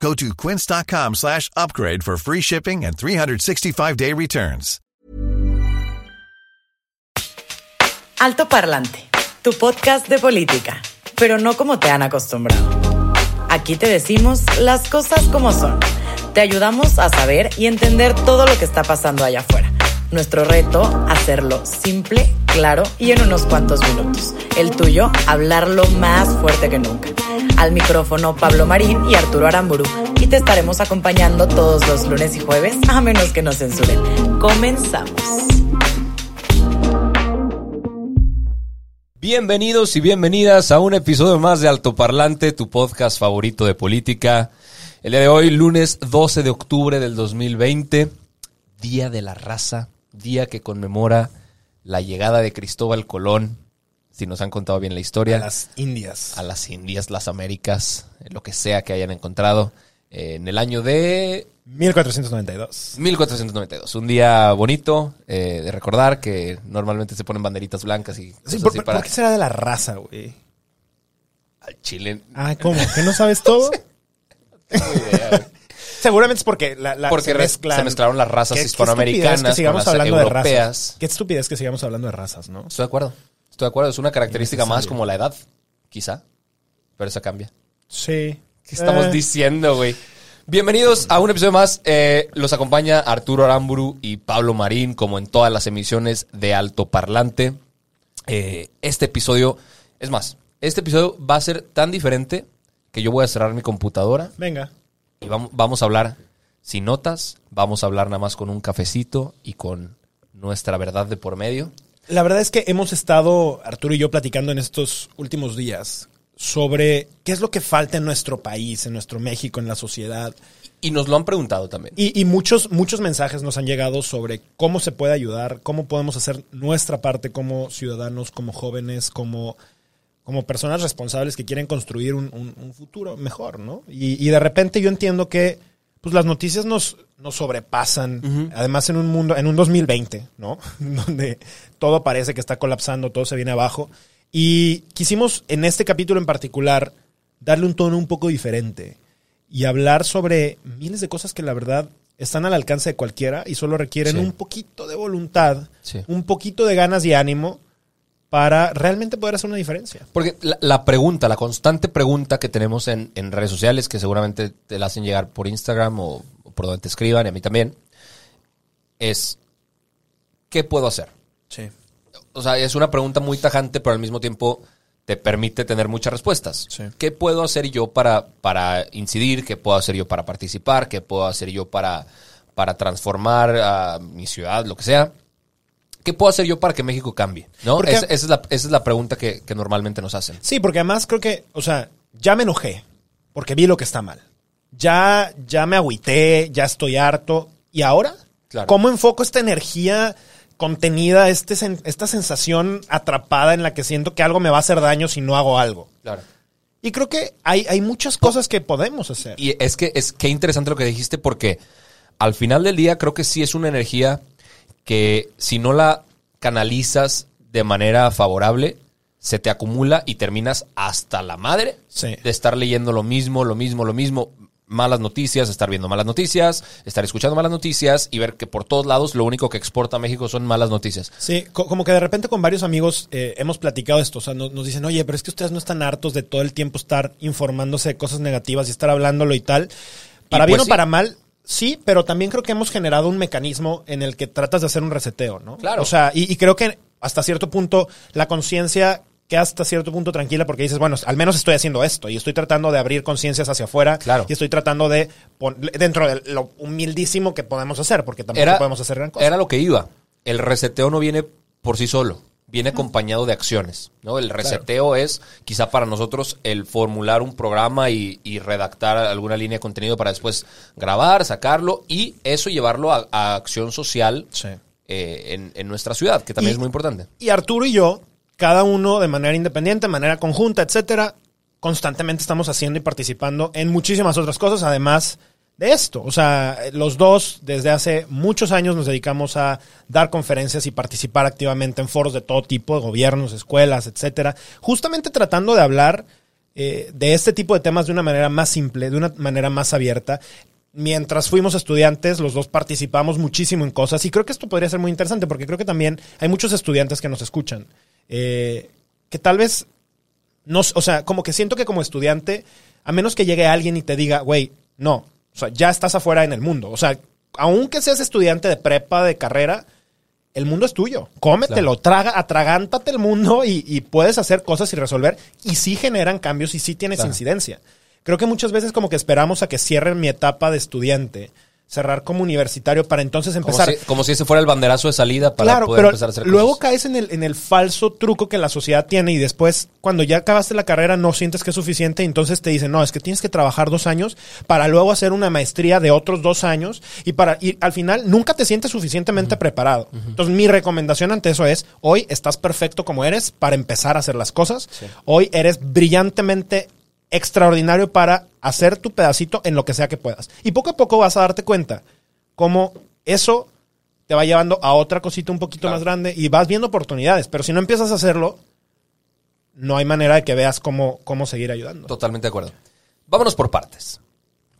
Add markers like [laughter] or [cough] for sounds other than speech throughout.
Go to quince.com slash upgrade for free shipping and 365-day returns. Alto Parlante, tu podcast de política, pero no como te han acostumbrado. Aquí te decimos las cosas como son. Te ayudamos a saber y entender todo lo que está pasando allá afuera. Nuestro reto, hacerlo simple, claro y en unos cuantos minutos. El tuyo, hablarlo más fuerte que nunca. Al micrófono Pablo Marín y Arturo Aramburu. Y te estaremos acompañando todos los lunes y jueves, a menos que nos censuren. Comenzamos. Bienvenidos y bienvenidas a un episodio más de Altoparlante, tu podcast favorito de política. El día de hoy, lunes 12 de octubre del 2020, Día de la Raza, día que conmemora la llegada de Cristóbal Colón, si nos han contado bien la historia. A las Indias. A las Indias, las Américas, lo que sea que hayan encontrado. eh, En el año de 1492. 1492. Un día bonito eh, de recordar que normalmente se ponen banderitas blancas y Sí, ¿por, así para por qué será de la raza, güey? al Chile. Ah, ¿cómo? ¿Que no sabes todo? [laughs] Seguramente es porque la, la- Porque se, re- mezclan. se mezclaron las razas Qué- qué hispanoamericanas estupidez que sigamos con las hablando de europeas. razas. Qué estupidez que sigamos hablando de razas, ¿no? Estoy de acuerdo. Estoy de acuerdo. Es una característica más como la edad, quizá. Pero eso cambia. Sí. ¿Qué estamos Eh, diciendo, güey? Bienvenidos a un episodio más. Eh, los acompaña Arturo Aramburu y Pablo Marín, como en todas las emisiones de Alto Parlante. Eh, este episodio, es más, este episodio va a ser tan diferente que yo voy a cerrar mi computadora Venga. Y vamos, vamos a hablar sin notas, vamos a hablar nada más con un cafecito y con nuestra verdad de por medio. La verdad es que hemos estado, Arturo y yo, platicando en estos últimos días sobre qué es lo que falta en nuestro país, en nuestro México, en la sociedad. Y nos lo han preguntado también. Y, y muchos, muchos mensajes nos han llegado sobre cómo se puede ayudar, cómo podemos hacer nuestra parte como ciudadanos, como jóvenes, como, como personas responsables que quieren construir un, un- un futuro mejor, ¿no? Y, y de repente yo entiendo que pues las noticias nos, nos sobrepasan, además en un mundo, en un 2020, ¿no? [laughs] Donde todo parece que está colapsando, todo se viene abajo. Y quisimos en este capítulo en particular darle un tono un poco diferente y hablar sobre miles de cosas que la verdad están al alcance de cualquiera y solo requieren Sí. un poquito de voluntad, Sí. un poquito de ganas y ánimo para realmente poder hacer una diferencia. Porque la, la pregunta, la constante pregunta que tenemos en, en redes sociales, que seguramente te la hacen llegar por Instagram o, o por donde te escriban, y a mí también, es, ¿qué puedo hacer? Sí. O sea, es una pregunta muy tajante, pero al mismo tiempo te permite tener muchas respuestas. Sí. ¿Qué puedo hacer yo para, para incidir? ¿Qué puedo hacer yo para participar? ¿Qué puedo hacer yo para, para transformar a mi ciudad, lo que sea? ¿Qué puedo hacer yo para que México cambie? ¿No? Es- esa, es la, esa es la pregunta que, que normalmente nos hacen. Sí, porque además creo que, o sea, ya me enojé porque vi lo que está mal. Ya, ya me agüité, ya estoy harto. ¿Y ahora? Claro. ¿Cómo enfoco esta energía contenida, este, esta sensación atrapada en la que siento que algo me va a hacer daño si no hago algo? Claro. Y creo que hay, hay muchas cosas que podemos hacer. Y es que es que interesante lo que dijiste porque al final del día creo que sí es una energía que si no la canalizas de manera favorable, se te acumula y terminas hasta la madre Sí. de estar leyendo lo mismo, lo mismo, lo mismo, malas noticias, estar viendo malas noticias, estar escuchando malas noticias y ver que por todos lados lo único que exporta a México son malas noticias. Sí, co- como que de repente con varios amigos eh, hemos platicado esto. O sea, nos, nos dicen, oye, pero es que ustedes no están hartos de todo el tiempo estar informándose de cosas negativas y estar hablándolo y tal. Para Y bien pues o sí. para mal, sí, pero también creo que hemos generado un mecanismo en el que tratas de hacer un reseteo, ¿no? Claro. O sea, y, y creo que hasta cierto punto la conciencia queda hasta cierto punto tranquila porque dices, bueno, al menos estoy haciendo esto y estoy tratando de abrir conciencias hacia afuera Claro. y estoy tratando de, dentro de lo humildísimo que podemos hacer, porque tampoco podemos hacer gran cosa. Era lo que iba. El reseteo no viene por sí solo, viene acompañado de acciones. ¿no? El reseteo es quizá para nosotros el formular un programa y, y redactar alguna línea de contenido para después grabar, sacarlo y eso llevarlo a, a acción social Sí. eh, en, en nuestra ciudad, que también Y- es muy importante. Y Arturo y yo, cada uno de manera independiente, de manera conjunta, etcétera, constantemente estamos haciendo y participando en muchísimas otras cosas, además de esto. O sea, los dos desde hace muchos años nos dedicamos a dar conferencias y participar activamente en foros de todo tipo, gobiernos, escuelas, etcétera, justamente tratando de hablar eh, de este tipo de temas de una manera más simple, de una manera más abierta. Mientras fuimos estudiantes, los dos participamos muchísimo en cosas y creo que esto podría ser muy interesante porque creo que también hay muchos estudiantes que nos escuchan, eh, que tal vez, no, o sea, como que siento que como estudiante, a menos que llegue alguien y te diga, güey, no, o sea, ya estás afuera en el mundo, o sea, aunque seas estudiante de prepa, de carrera, el mundo es tuyo. Cómetelo, traga, atragántate el mundo y, y puedes hacer cosas y resolver. Y sí generan cambios y sí tienes Claro. incidencia. Creo que muchas veces como que esperamos a que cierren mi etapa de estudiante, cerrar como universitario para entonces Como empezar. si, como si ese fuera el banderazo de salida para claro, poder pero empezar a hacer luego cosas. caes en el, en el falso truco que la sociedad tiene y después cuando ya acabaste la carrera no sientes que es suficiente y entonces te dicen, no, es que tienes que trabajar dos años para luego hacer una maestría de otros dos años y para y al final nunca te sientes suficientemente preparado. Entonces mi recomendación ante eso es, hoy estás perfecto como eres para empezar a hacer las cosas. Hoy eres brillantemente extraordinario para hacer tu pedacito en lo que sea que puedas. Y poco a poco vas a darte cuenta cómo eso te va llevando a otra cosita un poquito Claro. más grande y vas viendo oportunidades. Pero si no empiezas a hacerlo, no hay manera de que veas cómo, cómo seguir ayudando. Totalmente de acuerdo. Vámonos por partes.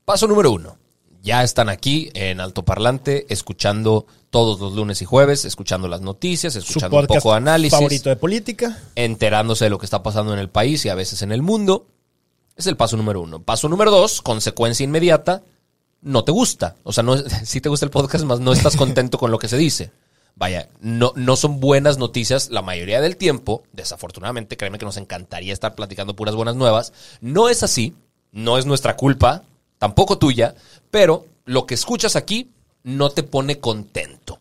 Paso número uno. Ya están aquí en altoparlante, escuchando todos los lunes y jueves, escuchando las noticias, escuchando un poco de análisis, favorito de política. enterándose de lo que está pasando en el país y a veces en el mundo. Es el paso número uno. Paso número dos, consecuencia inmediata, no te gusta. O sea, no, [laughs] sí te gusta el podcast, más no estás contento con lo que se dice. Vaya, no, no son buenas noticias la mayoría del tiempo. Desafortunadamente, créeme que nos encantaría estar platicando puras buenas nuevas. No es así, no es nuestra culpa, tampoco tuya, pero lo que escuchas aquí no te pone contento.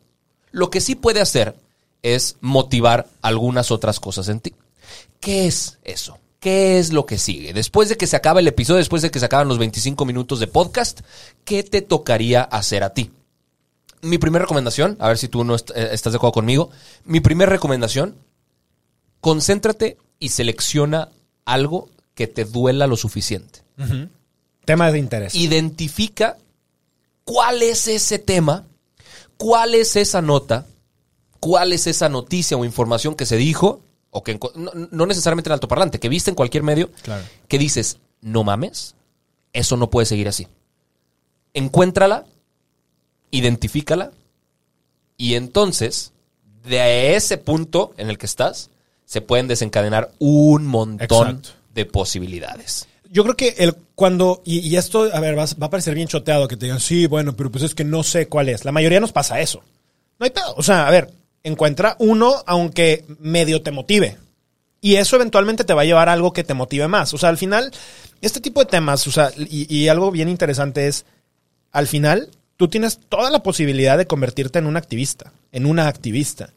Lo que sí puede hacer es motivar algunas otras cosas en ti. ¿Qué es eso? ¿Qué es lo que sigue? Después de que se acaba el episodio, después de que se acaban los 25 minutos de podcast, ¿qué te tocaría hacer a ti? Mi primera recomendación, a ver si tú no est- eh, estás de acuerdo conmigo, mi primera recomendación, concéntrate y selecciona algo que te duela lo suficiente. Tema de interés. Identifica cuál es ese tema, cuál es esa nota, cuál es esa noticia o información que se dijo, o que no, no necesariamente en altoparlante, que viste en cualquier medio, Claro. que dices, no mames, eso no puede seguir así. Encuéntrala, identifícala, y entonces, de ese punto en el que estás, se pueden desencadenar un montón Exacto. de posibilidades. Yo creo que el cuando, y, y esto, a ver, va, va a parecer bien choteado que te digan, sí, bueno, pero pues es que no sé cuál es. La mayoría nos pasa eso. No hay pedo. O sea, a ver, encuentra uno, aunque medio te motive. Y eso eventualmente te va a llevar a algo que te motive más. O sea, al final, este tipo de temas, o sea, y, y algo bien interesante es, al final, tú tienes toda la posibilidad de convertirte en un activista, en una activista.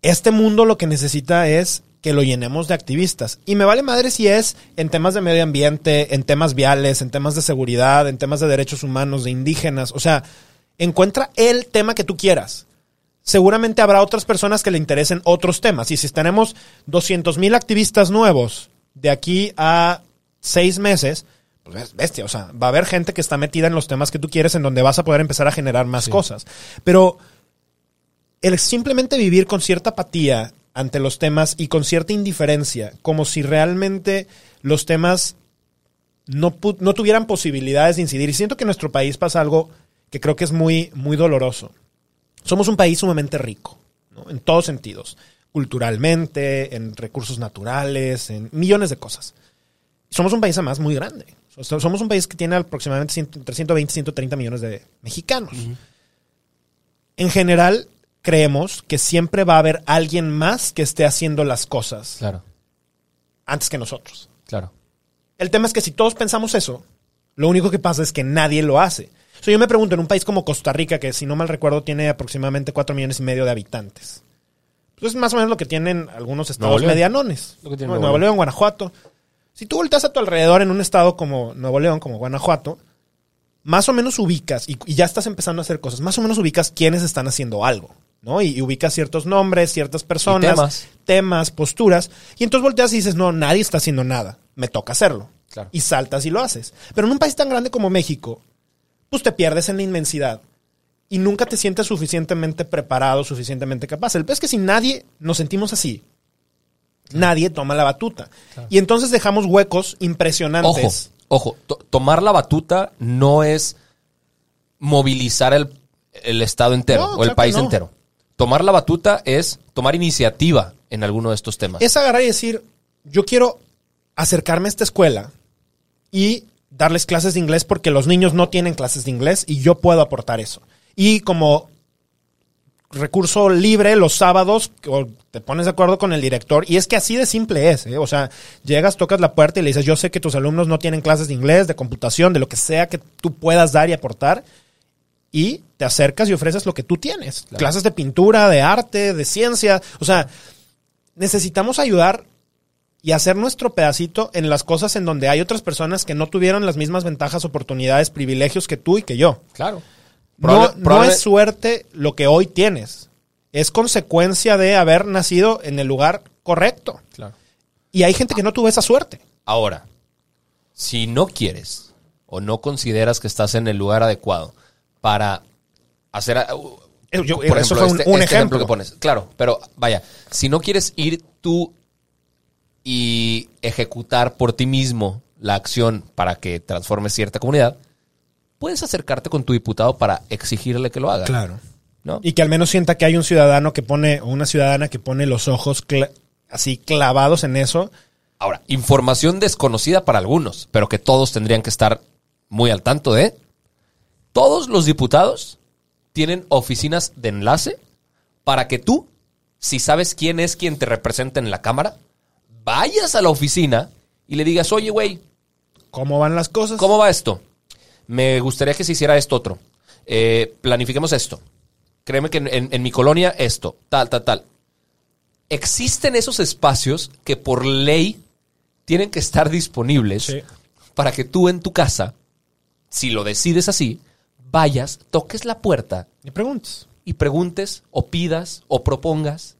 Este mundo lo que necesita es que lo llenemos de activistas. Y me vale madre si es en temas de medio ambiente, en temas viales, en temas de seguridad, en temas de derechos humanos, de indígenas. O sea, encuentra el tema que tú quieras. Seguramente habrá otras personas que le interesen otros temas. Y si tenemos 200 mil activistas nuevos de aquí a seis meses, pues es bestia. O sea, va a haber gente que está metida en los temas que tú quieres, en donde vas a poder empezar a generar más cosas. Pero el simplemente vivir con cierta apatía ante los temas y con cierta indiferencia, como si realmente los temas no, no tuvieran posibilidades de incidir. Y siento que en nuestro país pasa algo que creo que es muy, muy doloroso. Somos un país sumamente rico, ¿no? en todos sentidos, culturalmente, en recursos naturales, en millones de cosas. Somos un país además muy grande. Somos un país que tiene aproximadamente 100 entre 120 y 130 millones de mexicanos. En general, creemos que siempre va a haber alguien más que esté haciendo las cosas Claro, antes que nosotros. claro. El tema es que si todos pensamos eso, lo único que pasa es que nadie lo hace. O sea, yo me pregunto, en un país como Costa Rica, que si no mal recuerdo tiene aproximadamente 4 millones y medio de habitantes. Pues es más o menos lo que tienen algunos estados Nuevo medianones. Lo que tiene Nuevo, Nuevo León, Guanajuato. Si tú volteas a tu alrededor en un estado como Nuevo León, como Guanajuato, más o menos ubicas, y, y ya estás empezando a hacer cosas, más o menos ubicas quiénes están haciendo algo. ¿no? Y, y ubicas ciertos nombres, ciertas personas, temas. temas, posturas, y entonces volteas y dices, no, nadie está haciendo nada, me toca hacerlo. Claro. Y saltas y lo haces. Pero en un país tan grande como México, pues te pierdes en la inmensidad y nunca te sientes suficientemente preparado, suficientemente capaz. El pez es que si nadie nos sentimos así, nadie toma la batuta. Y entonces dejamos huecos Ojo, impresionantes. ojo, to- tomar la batuta no es movilizar el, el estado entero No, o el país no. entero. Tomar la batuta es tomar iniciativa en alguno de estos temas. Es agarrar y decir, yo quiero acercarme a esta escuela y darles clases de inglés porque los niños no tienen clases de inglés y yo puedo aportar eso. Y como recurso libre los sábados o te pones de acuerdo con el director y es que así de simple es, ¿eh? o sea, llegas, tocas la puerta y le dices, yo sé que tus alumnos no tienen clases de inglés, de computación, de lo que sea que tú puedas dar y aportar y te acercas y ofreces lo que tú tienes, clases de pintura, de arte, de ciencia, o sea, necesitamos ayudar y hacer nuestro pedacito en las cosas en donde hay otras personas que no tuvieron las mismas ventajas, oportunidades, privilegios que tú y que yo. Claro. No, Probable- no probable- es suerte lo que hoy tienes. Es consecuencia de haber nacido en el lugar correcto. Claro. Y hay gente que no tuvo esa suerte. Ahora, si no quieres o no consideras que estás en el lugar adecuado para hacer, uh, Eh, yo- por eso fue un- este, un este ejemplo. que pones, claro, pero vaya, si no quieres ir tú y ejecutar por ti mismo la acción para que transforme cierta comunidad, puedes acercarte con tu diputado para exigirle que lo haga. ¿no? Y que al menos sienta que hay un ciudadano que pone, o una ciudadana que pone los ojos así clavados en eso. Ahora, información desconocida para algunos, pero que todos tendrían que estar muy al tanto de. Todos los diputados tienen oficinas de enlace para que tú, si sabes quién es quien te representa en la Cámara, vayas a la oficina y le digas, oye, güey, ¿Cómo van las cosas? ¿cómo va esto? Me gustaría que se hiciera esto otro. Eh, planifiquemos esto. Créeme que en, en- en mi colonia esto, tal, tal, tal. Existen esos espacios que por ley tienen que estar disponibles Sí. para que tú en tu casa, si lo decides así, vayas, toques la puerta Y preguntas. y preguntes o pidas o propongas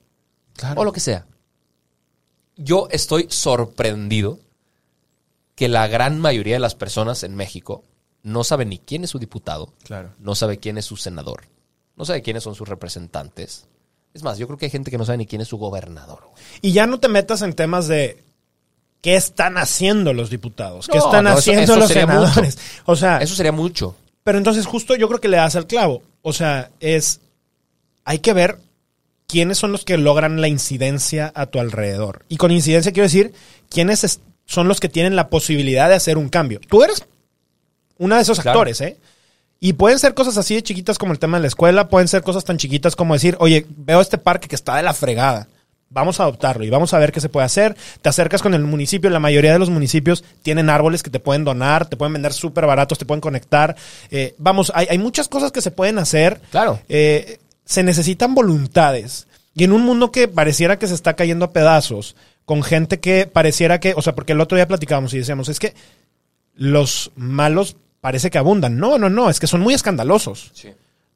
o lo que sea. Yo estoy sorprendido que la gran mayoría de las personas en México no sabe ni quién es su diputado, Claro. no sabe quién es su senador, no sabe quiénes son sus representantes. Es más, yo creo que hay gente que no sabe ni quién es su gobernador. Y ya no te metas en temas de qué están haciendo los diputados, qué están no, haciendo eso los senadores. mucho. O sea, Eso sería mucho. pero entonces justo yo creo que le das al clavo. O sea, es hay que ver quiénes son los que logran la incidencia a tu alrededor. Y con incidencia quiero decir quiénes es- son los que tienen la posibilidad de hacer un cambio. Tú eres uno de esos Claro. actores, ¿eh? Y pueden ser cosas así de chiquitas como el tema de la escuela, pueden ser cosas tan chiquitas como decir, oye, veo este parque que está de la fregada, vamos a adoptarlo y vamos a ver qué se puede hacer. Te acercas con el municipio, la mayoría de los municipios tienen árboles que te pueden donar, te pueden vender súper baratos, te pueden conectar. Eh, vamos, hay, hay muchas cosas que se pueden hacer. Claro. Eh, se necesitan voluntades. Y en un mundo que pareciera que se está cayendo a pedazos, con gente que pareciera que, o sea, porque el otro día platicábamos y decíamos, es que los malos parece que abundan. No, no, no, es que son muy escandalosos.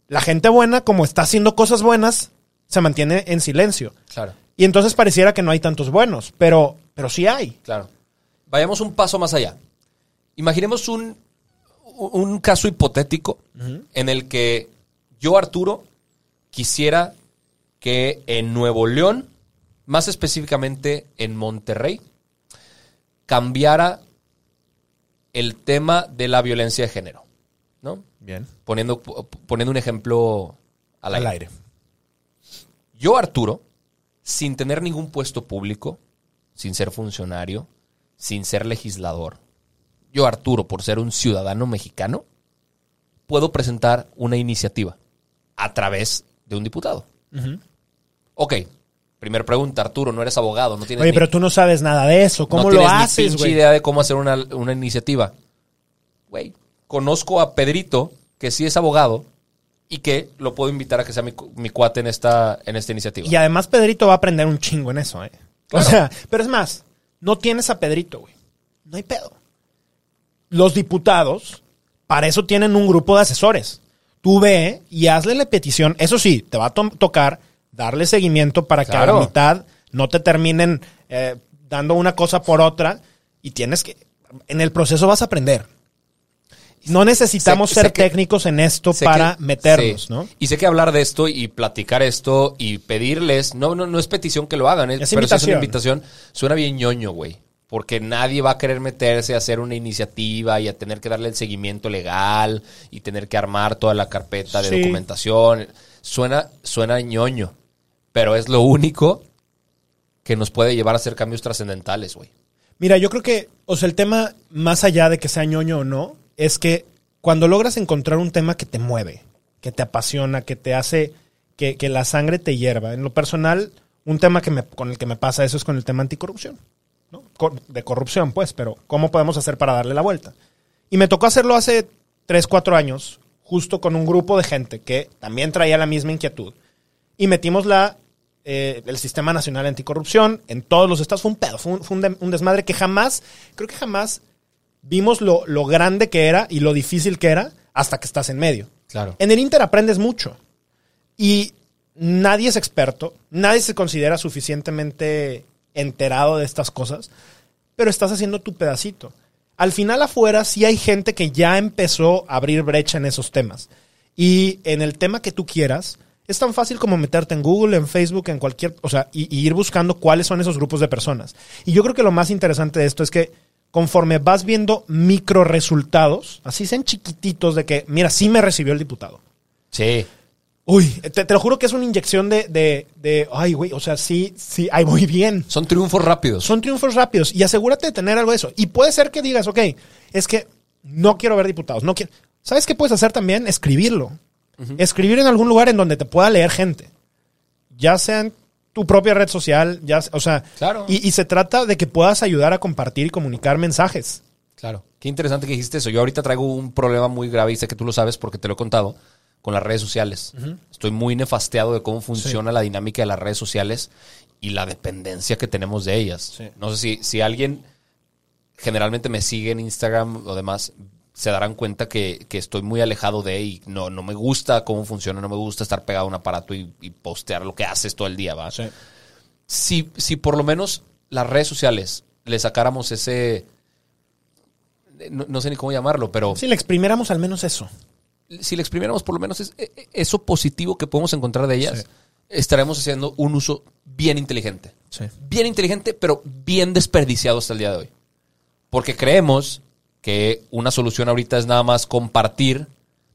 La gente buena, como está haciendo cosas buenas, se mantiene en silencio. Claro. Y entonces pareciera que no hay tantos buenos, pero, pero sí hay. Claro. Vayamos un paso más allá. Imaginemos un, un caso hipotético en el que yo, Arturo, quisiera que en Nuevo León, más específicamente en Monterrey, cambiara el tema de la violencia de género. ¿No? Bien. Poniendo, poniendo un ejemplo al Al aire. aire. Yo, Arturo, sin tener ningún puesto público, sin ser funcionario, sin ser legislador, yo, Arturo, por ser un ciudadano mexicano, puedo presentar una iniciativa a través de un diputado. Ok, primera pregunta, Arturo, no eres abogado, no tienes Oye, ni- pero tú no sabes nada de eso. ¿Cómo no lo tienes ni haces, pinche güey? idea de cómo hacer una, una iniciativa. Güey, conozco a Pedrito, que sí es abogado, y que lo puedo invitar a que sea mi, mi cuate en esta, en esta iniciativa. Y además Pedrito va a aprender un chingo en eso, ¿eh? O sea, pero es más, no tienes a Pedrito, güey. No hay pedo. Los diputados, para eso tienen un grupo de asesores. Tú ve y hazle la petición. Eso sí, te va a to- tocar darle seguimiento para que a la mitad no te terminen eh, dando una cosa por otra y tienes que, en el proceso vas a aprender. No necesitamos Sé- ser sé que- técnicos en esto para que- meternos, sí. ¿no? Y sé que hablar de esto y platicar esto y pedirles, no, no, no es petición que lo hagan, es, Es pero si es una invitación, suena bien ñoño, güey. Porque nadie va a querer meterse a hacer una iniciativa y a tener que darle el seguimiento legal y tener que armar toda la carpeta de Sí. documentación. Suena, suena ñoño, pero es lo único que nos puede llevar a hacer cambios trascendentales, güey. Mira, yo creo que, o sea, el tema, más allá de que sea ñoño o no, es que cuando logras encontrar un tema que te mueve, que te apasiona, que te hace que, que la sangre te hierva. En lo personal, un tema que me, con el que me pasa eso es con el tema anticorrupción. De corrupción, pues, pero ¿cómo podemos hacer para darle la vuelta? Y me tocó hacerlo hace 3, 4 años, justo con un grupo de gente que también traía la misma inquietud. Y metimos la, eh, el Sistema Nacional Anticorrupción en todos los estados. Fue un pedo, fue un, fue un de- un desmadre que jamás, creo que jamás vimos lo, lo grande que era y lo difícil que era hasta que estás en medio. Claro. En el Inter aprendes mucho. Y nadie es experto, nadie se considera suficientemente enterado de estas cosas, pero estás haciendo tu pedacito. Al final afuera sí hay gente que ya empezó a abrir brecha en esos temas. Y en el tema que tú quieras, es tan fácil como meterte en Google, en Facebook, en cualquier, o sea, y, ir buscando cuáles son esos grupos de personas. Y yo creo que lo más interesante de esto es que conforme vas viendo micro resultados, así sean chiquititos de que, mira, sí me recibió el diputado. Sí. Uy, te, te lo juro que es una inyección de, de, de ay, güey, o sea, sí, sí, ay, muy bien. Son triunfos rápidos. Son triunfos rápidos y asegúrate de tener algo de eso. Y puede ser que digas, ok, es que no quiero ver diputados, no quiero. ¿Sabes qué puedes hacer también? Escribirlo. Escribir en algún lugar en donde te pueda leer gente. Ya sea en tu propia red social, ya, o sea, Claro. y, y se trata de que puedas ayudar a compartir y comunicar mensajes. Claro. Qué interesante que dijiste eso. Yo ahorita traigo un problema muy grave y sé que tú lo sabes porque te lo he contado con las redes sociales. Estoy muy nefasteado de cómo funciona la dinámica de las redes sociales y la dependencia que tenemos de ellas. Sí. No sé si, si alguien generalmente me sigue en Instagram o demás, se darán cuenta que, que estoy muy alejado de y no, no me gusta cómo funciona, no me gusta estar pegado a un aparato y, y postear lo que haces todo el día, ¿va? si, si por lo menos las redes sociales le sacáramos ese. No, no sé ni cómo llamarlo, pero Si le exprimiéramos al menos eso. Si le exprimiéramos por lo menos es- e- e- eso positivo que podemos encontrar de ellas, Sí. estaremos haciendo un uso bien inteligente. Sí. Bien inteligente, pero bien desperdiciado hasta el día de hoy. Porque creemos que una solución ahorita es nada más compartir,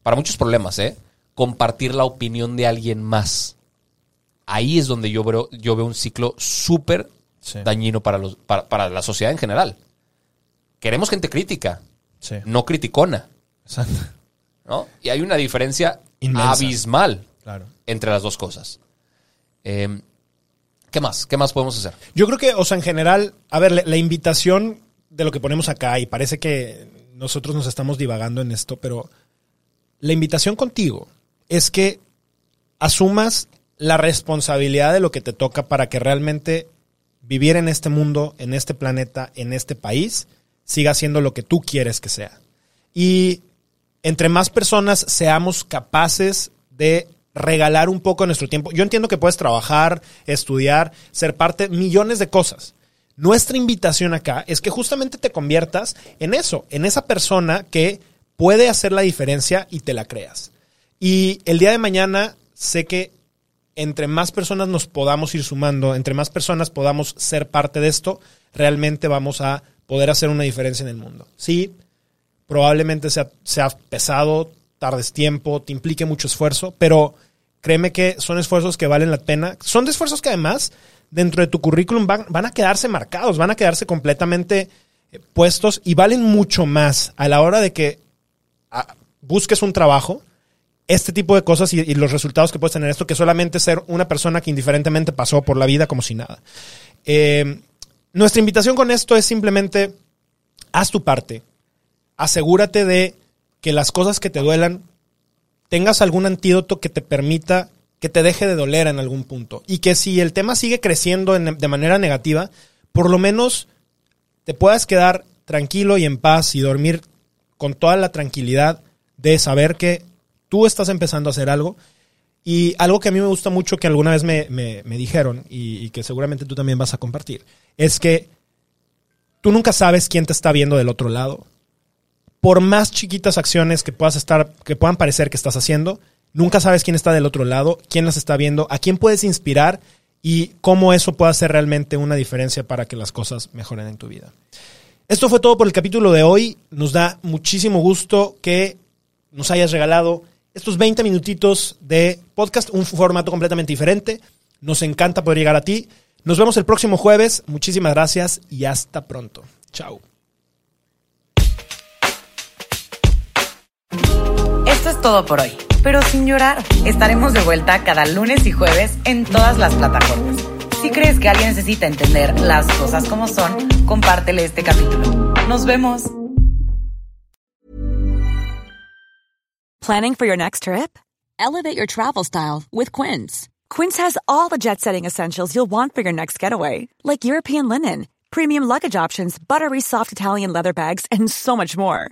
para muchos problemas, ¿eh? Compartir la opinión de alguien más. Ahí es donde yo veo, yo veo un ciclo súper Sí. dañino para, los, para, para la sociedad en general. Queremos gente crítica, no criticona, Exacto. ¿No? Y hay una diferencia Inmensa. abismal Claro. entre las dos cosas. Eh, ¿Qué más? ¿Qué más podemos hacer? Yo creo que, o sea, en general, a ver, la, la invitación de lo que ponemos acá, y parece que nosotros nos estamos divagando en esto, pero la invitación contigo es que asumas la responsabilidad de lo que te toca para que realmente vivir en este mundo, en este planeta, en este país, siga siendo lo que tú quieres que sea. Y entre más personas seamos capaces de regalar un poco de nuestro tiempo. Yo entiendo que puedes trabajar, estudiar, ser parte, millones de cosas. Nuestra invitación acá es que justamente te conviertas en eso, en esa persona que puede hacer la diferencia y te la creas. Y el día de mañana sé que entre más personas nos podamos ir sumando, entre más personas podamos ser parte de esto, realmente vamos a poder hacer una diferencia en el mundo. Sí, probablemente sea, sea pesado, tardes tiempo, te implique mucho esfuerzo, pero créeme que son esfuerzos que valen la pena. Son esfuerzos que además dentro de tu currículum van, van a quedarse marcados, van a quedarse completamente eh, puestos y valen mucho más a la hora de que ah, busques un trabajo, este tipo de cosas y, y los resultados que puedes tener esto, que solamente ser una persona que indiferentemente pasó por la vida como si nada. Eh, nuestra invitación con esto es simplemente haz tu parte, asegúrate de que las cosas que te duelan tengas algún antídoto que te permita que te deje de doler en algún punto. Y que si el tema sigue creciendo en- de manera negativa, por lo menos te puedas quedar tranquilo y en paz y dormir con toda la tranquilidad de saber que tú estás empezando a hacer algo. Y algo que a mí me gusta mucho que alguna vez me, me- me dijeron y que seguramente tú también vas a compartir, es que tú nunca sabes quién te está viendo del otro lado. Por más chiquitas acciones que puedas estar, que puedan parecer que estás haciendo, nunca sabes quién está del otro lado, quién las está viendo, a quién puedes inspirar y cómo eso puede hacer realmente una diferencia para que las cosas mejoren en tu vida. Esto fue todo por el capítulo de hoy. Nos da muchísimo gusto que nos hayas regalado estos 20 minutitos de podcast, un formato completamente diferente. Nos encanta poder llegar a ti. Nos vemos el próximo jueves. Muchísimas gracias y hasta pronto. Chao. Todo por hoy, pero sin llorar. Estaremos de vuelta cada lunes y jueves en todas las plataformas. Si crees que alguien necesita entender las cosas como son, compártele este capítulo. Nos vemos. Planning for your next trip? Elevate your travel style with Quince. Quince has all the jet setting essentials you'll want for your next getaway, like European linen, premium luggage options, buttery soft Italian leather bags, and so much more.